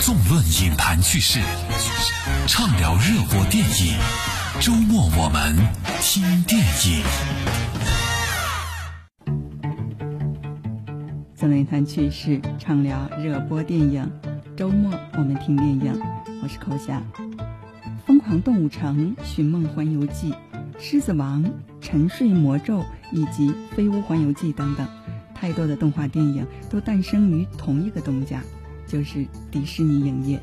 纵论影坛趣事，畅聊热播电影。周末我们听电影。纵论影坛趣事，畅聊热播电影。周末我们听电影。我是寇夏。《疯狂动物城》《寻梦环游记》《狮子王》《沉睡魔咒》以及《飞屋环游记》等等，太多的动画电影都诞生于同一个东家，就是迪士尼影业。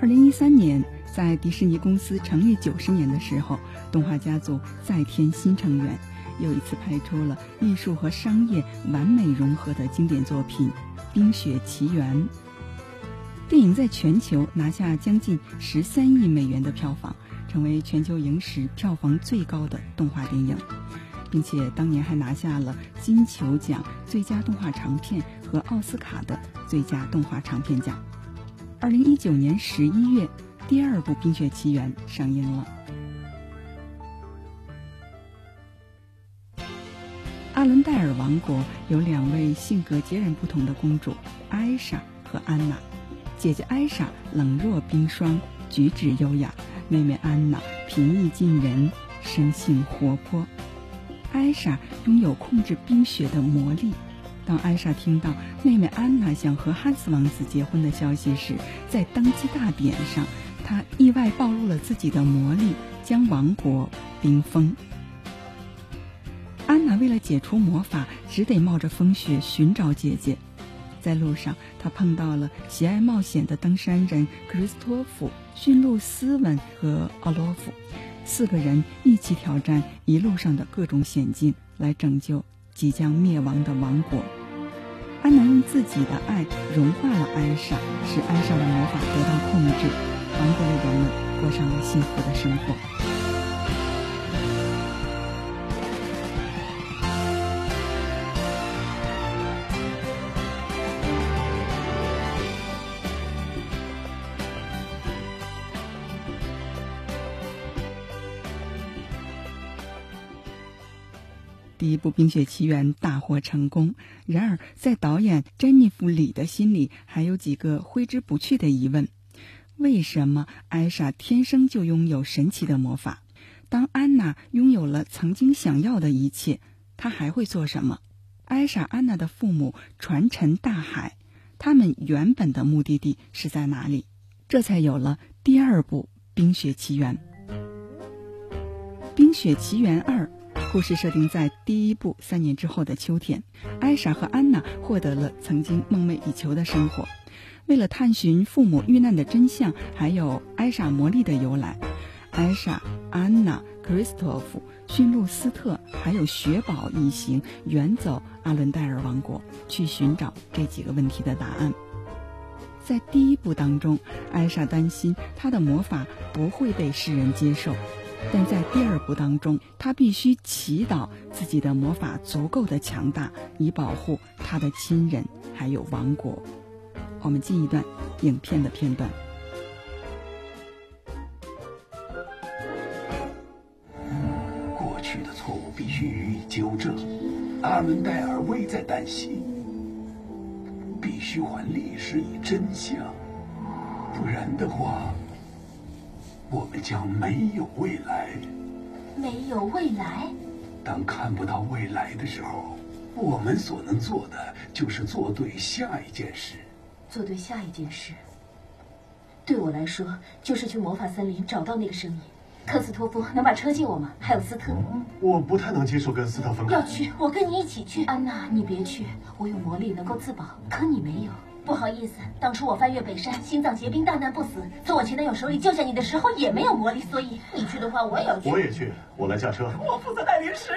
二零一三年，在迪士尼公司成立九十年的时候，动画家族再添新成员，又一次拍出了艺术和商业完美融合的经典作品《冰雪奇缘》。电影在全球拿下将近十三亿美元的票房，成为全球影史票房最高的动画电影，并且当年还拿下了金球奖最佳动画长片和奥斯卡的最佳动画长片奖。二零一九年十一月，第二部《冰雪奇缘》上映了。阿伦戴尔王国有两位性格截然不同的公主，艾莎和安娜。姐姐艾莎冷若冰霜，举止优雅；妹妹安娜平易近人，生性活泼。艾莎拥有控制冰雪的魔力。当艾莎听到妹妹安娜想和汉斯王子结婚的消息时，在登基大典上，她意外暴露了自己的魔力，将王国冰封。安娜为了解除魔法，只得冒着风雪寻找姐姐。在路上，她碰到了喜爱冒险的登山人克里斯托弗、驯鹿斯文和奥洛夫，四个人一起挑战一路上的各种险境，来拯救即将灭亡的王国。安南用自己的爱融化了艾莎，使艾莎的魔法得到控制，王国的人们过上了幸福的生活。第一部《冰雪奇缘》大获成功，然而在导演詹妮弗·里的心里还有几个挥之不去的疑问：为什么艾莎天生就拥有神奇的魔法？当安娜拥有了曾经想要的一切，她还会做什么？艾莎、安娜的父母传沉大海，他们原本的目的地是在哪里？这才有了第二部《冰雪奇缘》。《冰雪奇缘二》。故事设定在第一部三年之后的秋天，艾莎和安娜获得了曾经梦寐以求的生活。为了探寻父母遇难的真相，还有艾莎魔力的由来，艾莎、安娜、克里斯托弗、驯鹿斯特还有雪宝一行远走阿伦戴尔王国，去寻找这几个问题的答案。在第一部当中，艾莎担心她的魔法不会被世人接受。但在第二部当中，他必须祈祷自己的魔法足够的强大，以保护他的亲人还有王国。我们进一段影片的片段。过去的错误必须予以纠正。阿伦戴尔危在旦夕，必须还历史以真相，不然的话。我们将没有未来，没有未来。当看不到未来的时候，我们所能做的就是做对下一件事。做对下一件事，对我来说就是去魔法森林找到那个声音。克斯托夫能把车借我吗？还有斯特，我不太能接受跟斯特分开。要去，我跟你一起去。安娜，你别去，我有魔力能够自保，可你没有。不好意思，当初我翻越北山，心脏结冰，大难不死，从我前男友手里救下你的时候也没有魔力，所以你去的话，我也要去。我也去，我来驾车。我负责带零食。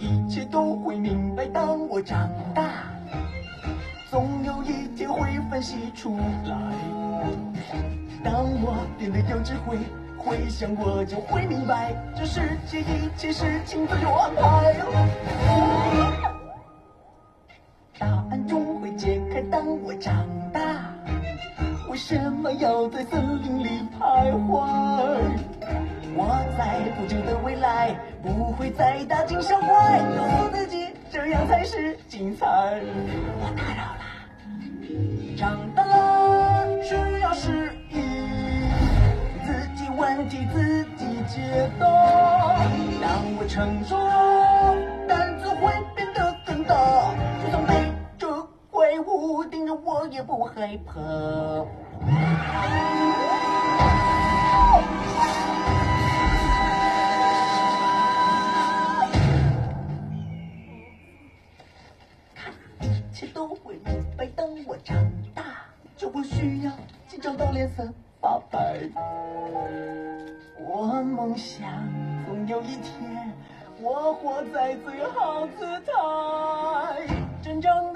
一切都会明白，当我长大，总有一天会分析出来。当我变得有智慧。回想我就会明白，这世界一切事情都有安排。要在森林里徘徊？我在不久的未来不会再大惊小怪，告诉自己这样才是精彩。我打扰了，长大了需要适应，自己问题自己解答。当我成熟了，胆子会变得更大，就算被这怪物盯着我也不害怕。切都会明白，当我长大，就不需要紧张到脸色发白。我梦想总有一天，我活在最好姿态，真正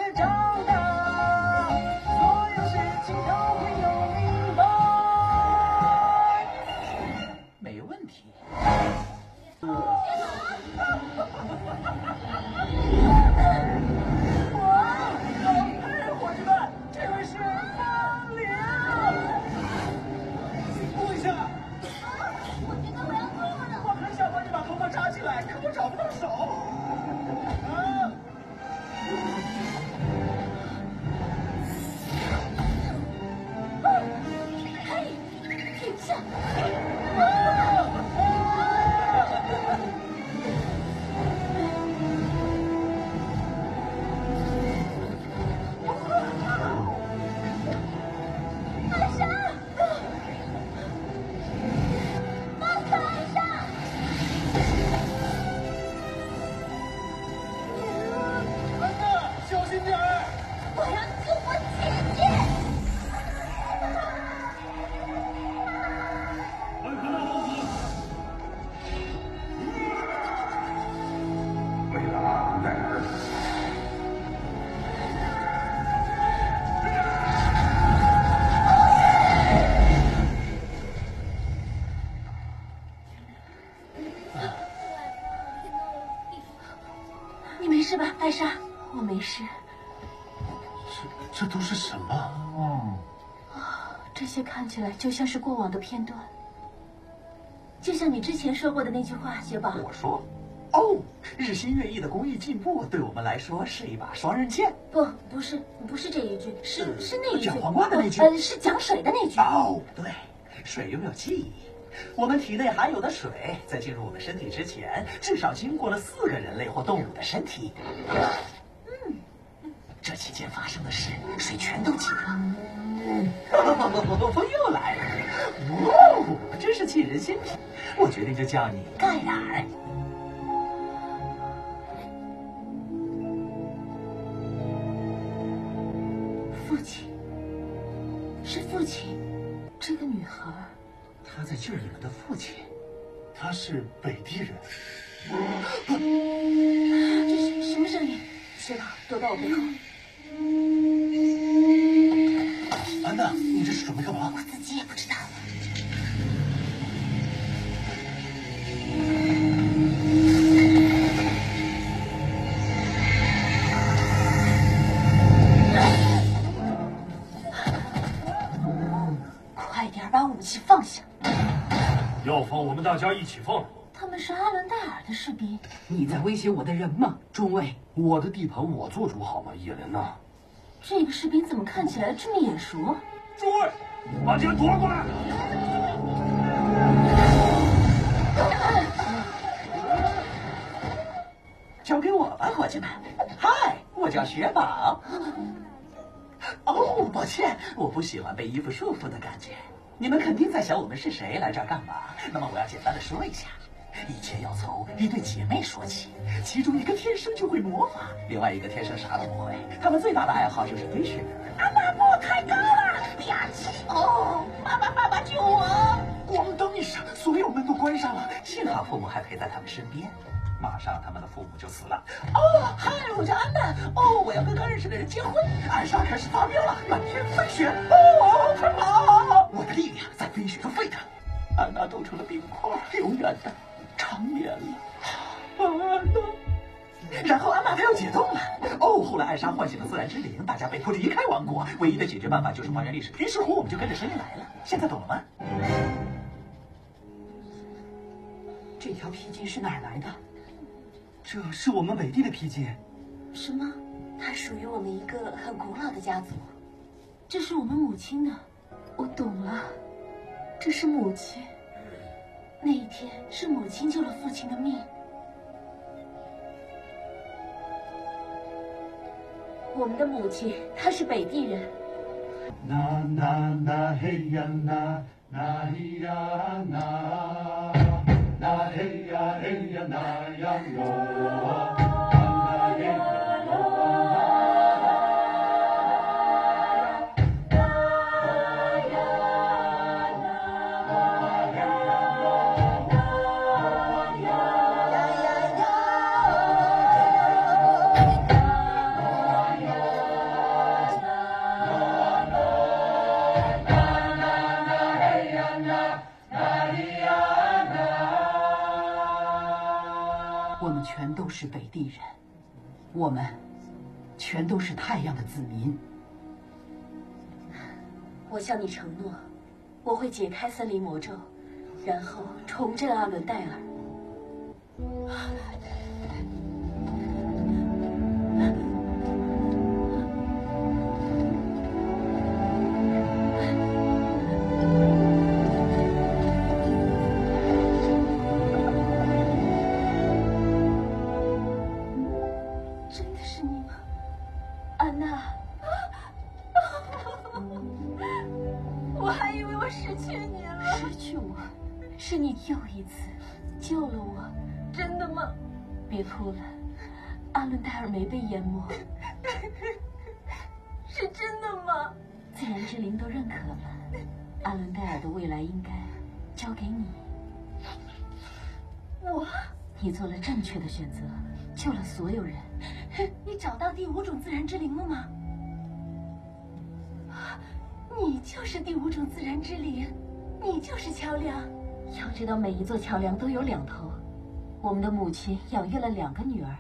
没事。这这都是什么？这些看起来就像是过往的片段，就像你之前说过的那句话，雪宝。我说，哦，日新月异的工艺进步对我们来说是一把双刃剑。不，不是，不是这一句，是是那一句。讲黄瓜的那句呃，是讲水的那句。哦，对，水拥有记忆。我们体内含有的水，在进入我们身体之前，至少经过了四个人类或动物的身体。这期间发生的事，水全都记得。风又来了，哦，真是沁人心脾。我决定就叫你盖尔。父亲，是父亲。这个女孩，她在救你们的父亲。他是北地人，这是什么声音？雪宝，躲到我背后。你这是准备干嘛？自己也不知道。快点把武器放下！要放我们大家一起放。他们是阿伦戴尔的士兵。你在威胁我的人吗，中尉？我的地盘我做主好吗，叶莲娜？这个士兵怎么看起来这么眼熟？诸位，把剑夺过来！交给我吧，伙计们。嗨，我叫雪宝。哦，抱歉，我不喜欢被衣服束缚的感觉。你们肯定在想我们是谁，来这儿干嘛？那么我要简单的说一下，一切要从一对姐妹说起。其中一个天生就会魔法，另外一个天生啥都不会。他们最大的爱好就是堆雪人。啊，妈不，太高了！啪叽！哦，妈妈，爸爸救我！咣当一声，所有门都关上了。幸好父母还陪在他们身边。马上他们的父母就死了。哦，嗨，我叫安娜。哦，我要跟刚认识的人结婚。艾莎开始发飙了，满天飞雪。哦，快跑！我的力量在飞雪中沸腾。安娜冻成了冰块，永远的长眠了。安娜。然后安娜她要解冻了。哦，后来艾莎唤醒了自然之灵，大家被迫离开王国。唯一的解决办法就是还原历史。于是乎，我们就跟着声音来了。现在懂了吗？这条皮筋是哪儿来的？这是我们美丽的皮筋。什么？它属于我们一个很古老的家族，这是我们母亲的。我懂了，这是母亲。那一天是母亲救了父亲的命。我们的母亲，她是北地人。那那那嘿呀那那咿呀那那嘿呀嘿呀那呀哟。我们全都是太阳的子民。我向你承诺，我会解开森林魔咒，然后重振阿伦戴尔。阿伦戴尔的未来应该交给你。我，你做了正确的选择，救了所有人。你找到第五种自然之灵了吗？你就是第五种自然之灵，你就是桥梁。要知道，每一座桥梁都有两头。我们的母亲养育了两个女儿，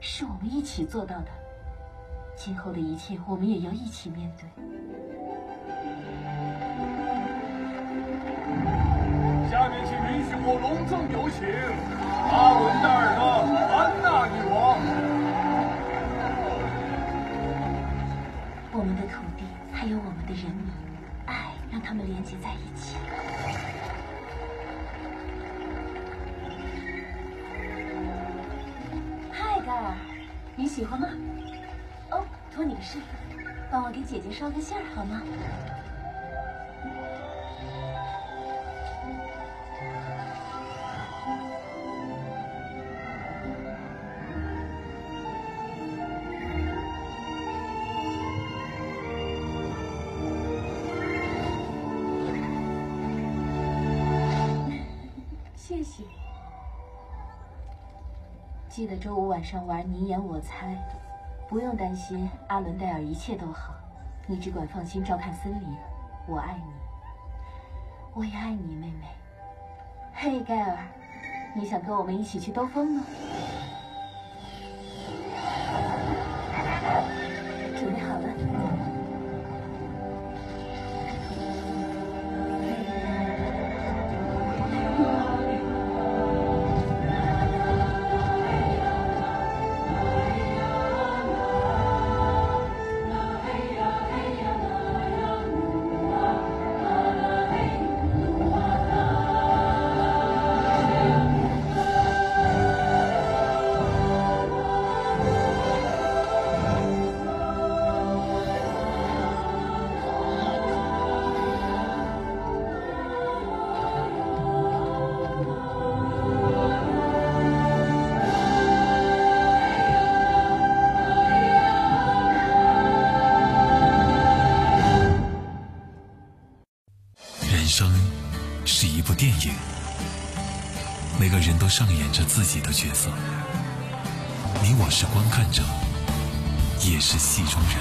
是我们一起做到的。今后的一切，我们也要一起面对。我隆重有请阿伦戴尔的安娜女王。我们的土地，还有我们的人民，爱让他们连接在一起。嗨，盖尔你喜欢吗？哦，托你的事，帮我给姐姐捎个信儿好吗？周五晚上玩你演我猜，不用担心阿伦戴尔，一切都好，你只管放心照看森林。我爱你，我也爱你，妹妹。嘿，盖尔，你想跟我们一起去兜风吗？电影，每个人都上演着自己的角色，你我是观看者，也是戏中人。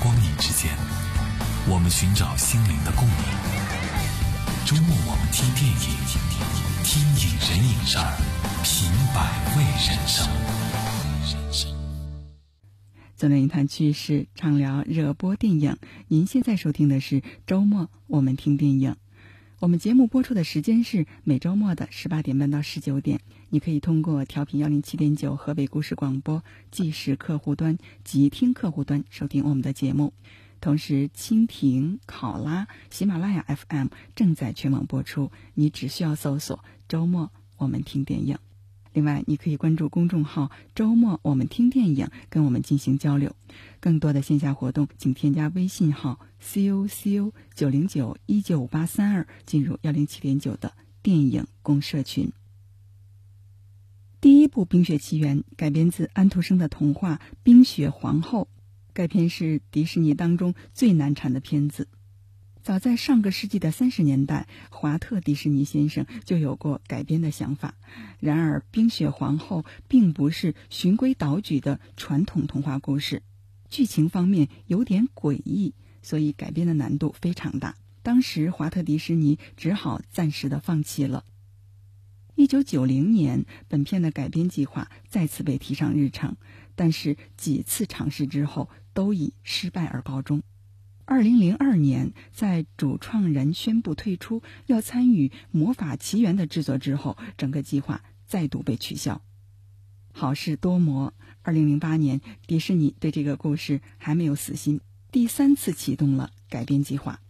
光影之间，我们寻找心灵的共鸣。周末我们听电影，听影人影事儿，品百味人生。总论一谈趣事，畅聊热播电影。您现在收听的是周末我们听电影。我们节目播出的时间是每周末的十八点半到十九点，你可以通过调频幺零七点九河北故事广播即时客户端及听客户端收听我们的节目。同时，蜻蜓、考拉、喜马拉雅 FM 正在全网播出，你只需要搜索“周末我们听电影”。另外，你可以关注公众号“周末我们听电影”，跟我们进行交流。更多的线下活动，请添加微信号 c o c o 九零九一九五八三二，进入幺零七点九的电影公社群。第一部《冰雪奇缘》改编自安徒生的童话《冰雪皇后》，该片是迪士尼当中最难产的片子。早在上个世纪的三十年代，华特·迪士尼先生就有过改编的想法。然而，《冰雪皇后》并不是循规蹈矩的传统童话故事，剧情方面有点诡异，所以改编的难度非常大。当时，华特迪士尼只好暂时的放弃了。一九九零年，本片的改编计划再次被提上日程，但是几次尝试之后都以失败而告终。二零零二年，在主创人宣布退出要参与《魔法奇缘》的制作之后，整个计划再度被取消。好事多磨，二零零八年，迪士尼对这个故事还没有死心，第三次启动了改编计划。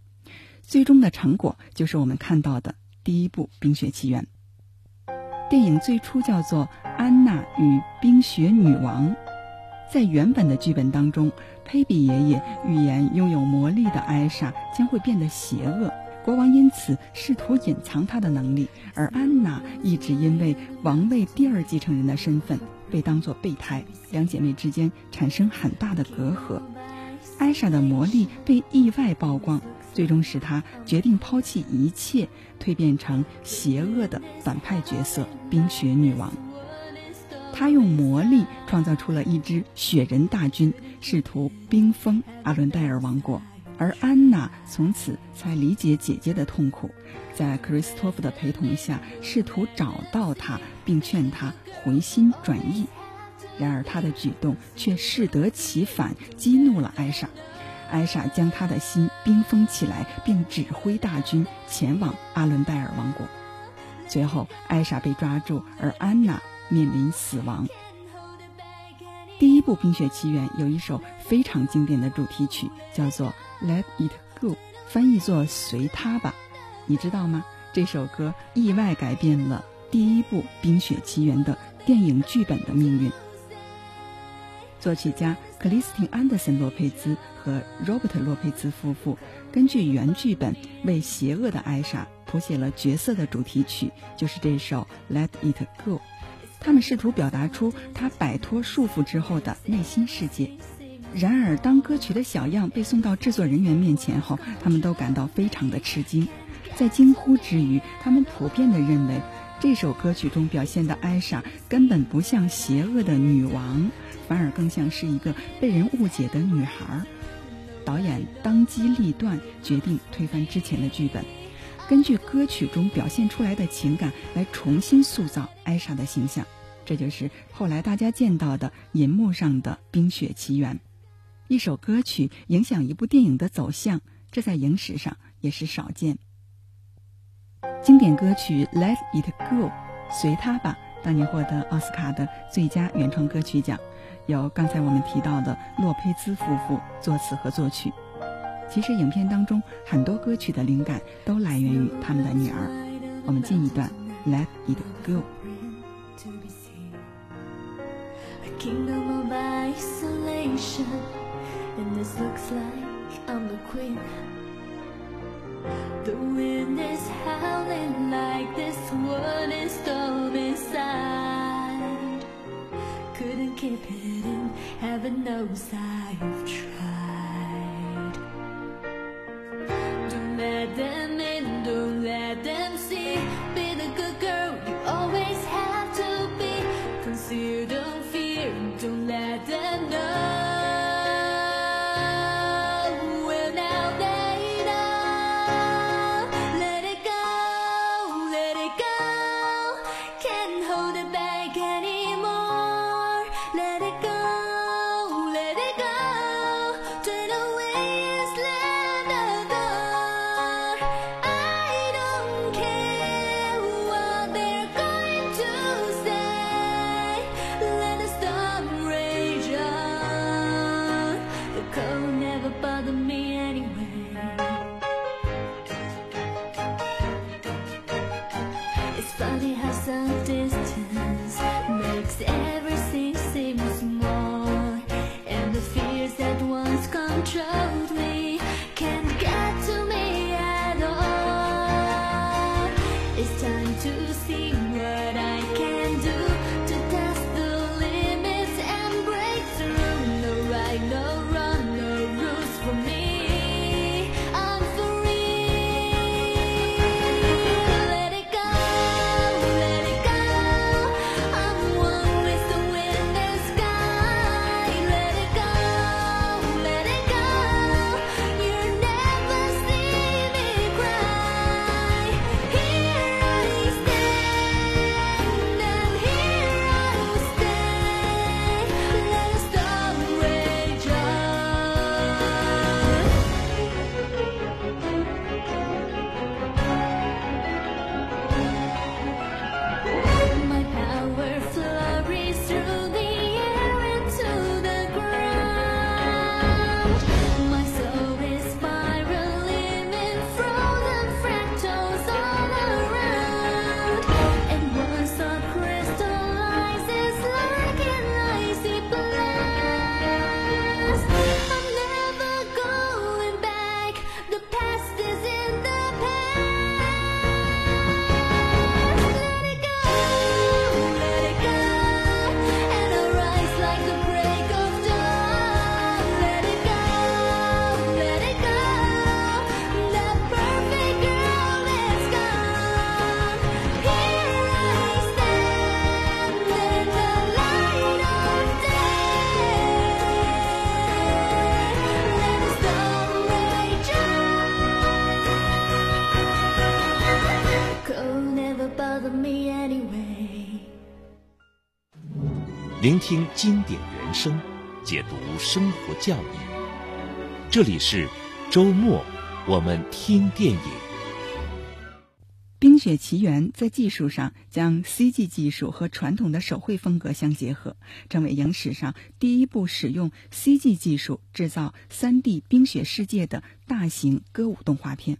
最终的成果就是我们看到的第一部《冰雪奇缘》。电影最初叫做《安娜与冰雪女王》。在原本的剧本当中，佩比爷爷预言拥有魔力的艾莎将会变得邪恶，国王因此试图隐藏她的能力，而安娜一直因为王位第二继承人的身份被当作备胎，两姐妹之间产生很大的隔阂。艾莎的魔力被意外曝光，最终使她决定抛弃一切，蜕变成邪恶的反派角色——冰雪女王。他用魔力创造出了一支雪人大军，试图冰封阿伦戴尔王国，而安娜从此才理解姐姐的痛苦，在克里斯托夫的陪同下，试图找到他，并劝他回心转意。然而，他的举动却适得其反，激怒了艾莎。艾莎将他的心冰封起来，并指挥大军前往阿伦戴尔王国。最后，艾莎被抓住，而安娜。面临死亡。第一部《冰雪奇缘》有一首非常经典的主题曲，叫做《Let It Go》，翻译作“随它吧”。你知道吗？这首歌意外改变了第一部《冰雪奇缘》的电影剧本的命运。作曲家克里斯汀·安德森·洛佩兹和 Robert 洛佩兹夫妇根据原剧本为邪恶的艾莎谱写了角色的主题曲，就是这首《Let It Go》。他们试图表达出他摆脱束缚之后的内心世界。然而，当歌曲的小样被送到制作人员面前后，他们都感到非常的吃惊。在惊呼之余，他们普遍的认为，这首歌曲中表现的艾莎根本不像邪恶的女王，反而更像是一个被人误解的女孩。导演当机立断，决定推翻之前的剧本。根据歌曲中表现出来的情感来重新塑造艾莎的形象，这就是后来大家见到的银幕上的《冰雪奇缘》。一首歌曲影响一部电影的走向，这在影史上也是少见。经典歌曲《Let It Go》，随它吧，当年获得奥斯卡的最佳原创歌曲奖，由刚才我们提到的洛佩兹夫妇作词和作曲。其实，影片当中很多歌曲的灵感都来源于他们的女儿。我们进一段《Let It Go》。Let it go, let it go. 聆听经典原声，解读生活教育。这里是周末，我们听电影。《冰雪奇缘》在技术上将 CG 技术和传统的手绘风格相结合，成为影史上第一部使用 CG 技术制造 3D 冰雪世界的大型歌舞动画片。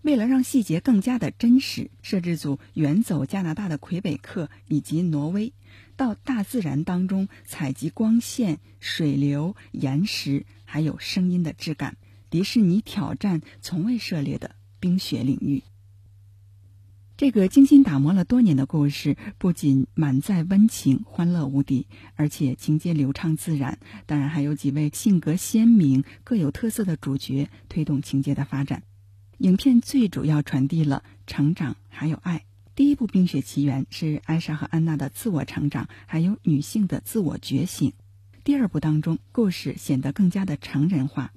为了让细节更加的真实，摄制组远走加拿大的魁北克以及挪威，到大自然当中采集光线、水流、岩石，还有声音的质感。迪士尼挑战从未涉猎的冰雪领域。这个精心打磨了多年的故事，不仅满载温情、欢乐无敌，而且情节流畅自然。当然，还有几位性格鲜明、各有特色的主角，推动情节的发展。影片最主要传递了成长还有爱。第一部《冰雪奇缘》是艾莎和安娜的自我成长，还有女性的自我觉醒。第二部当中，故事显得更加的成人化。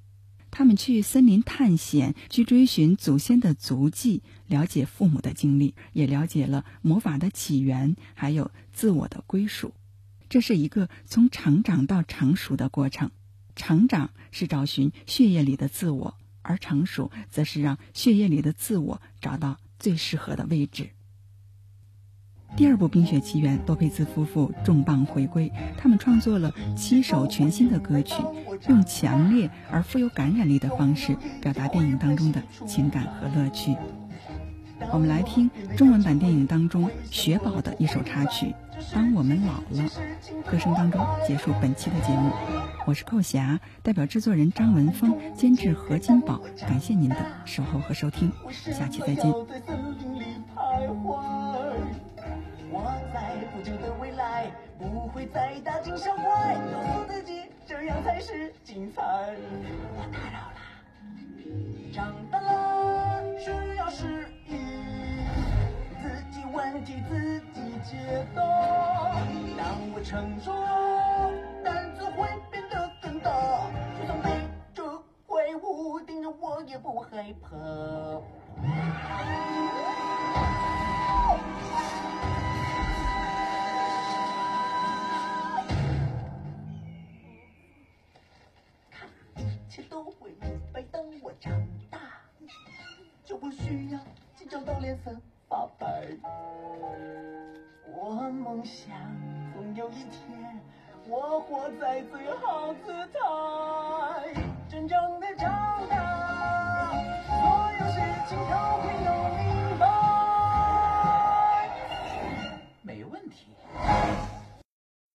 他们去森林探险，去追寻祖先的足迹，了解父母的经历，也了解了魔法的起源，还有自我的归属。这是一个从成长到成熟的过程。成长是找寻血液里的自我。而成熟，则是让血液里的自我找到最适合的位置。第二部《冰雪奇缘》，多佩兹夫妇重磅回归，他们创作了七首全新的歌曲，用强烈而富有感染力的方式表达电影当中的情感和乐趣。我们来听中文版电影当中雪宝的一首插曲。当我们老了，歌声当中结束本期的节目。我是寇霞，代表制作人张文峰，监制何金宝，感谢您的守候和收听，下期再见。我在不久的未来不会再大惊小怪，告诉自己这样才是精彩。我打扰了，长大了需要适应，自己问题自己解答。当我成熟了，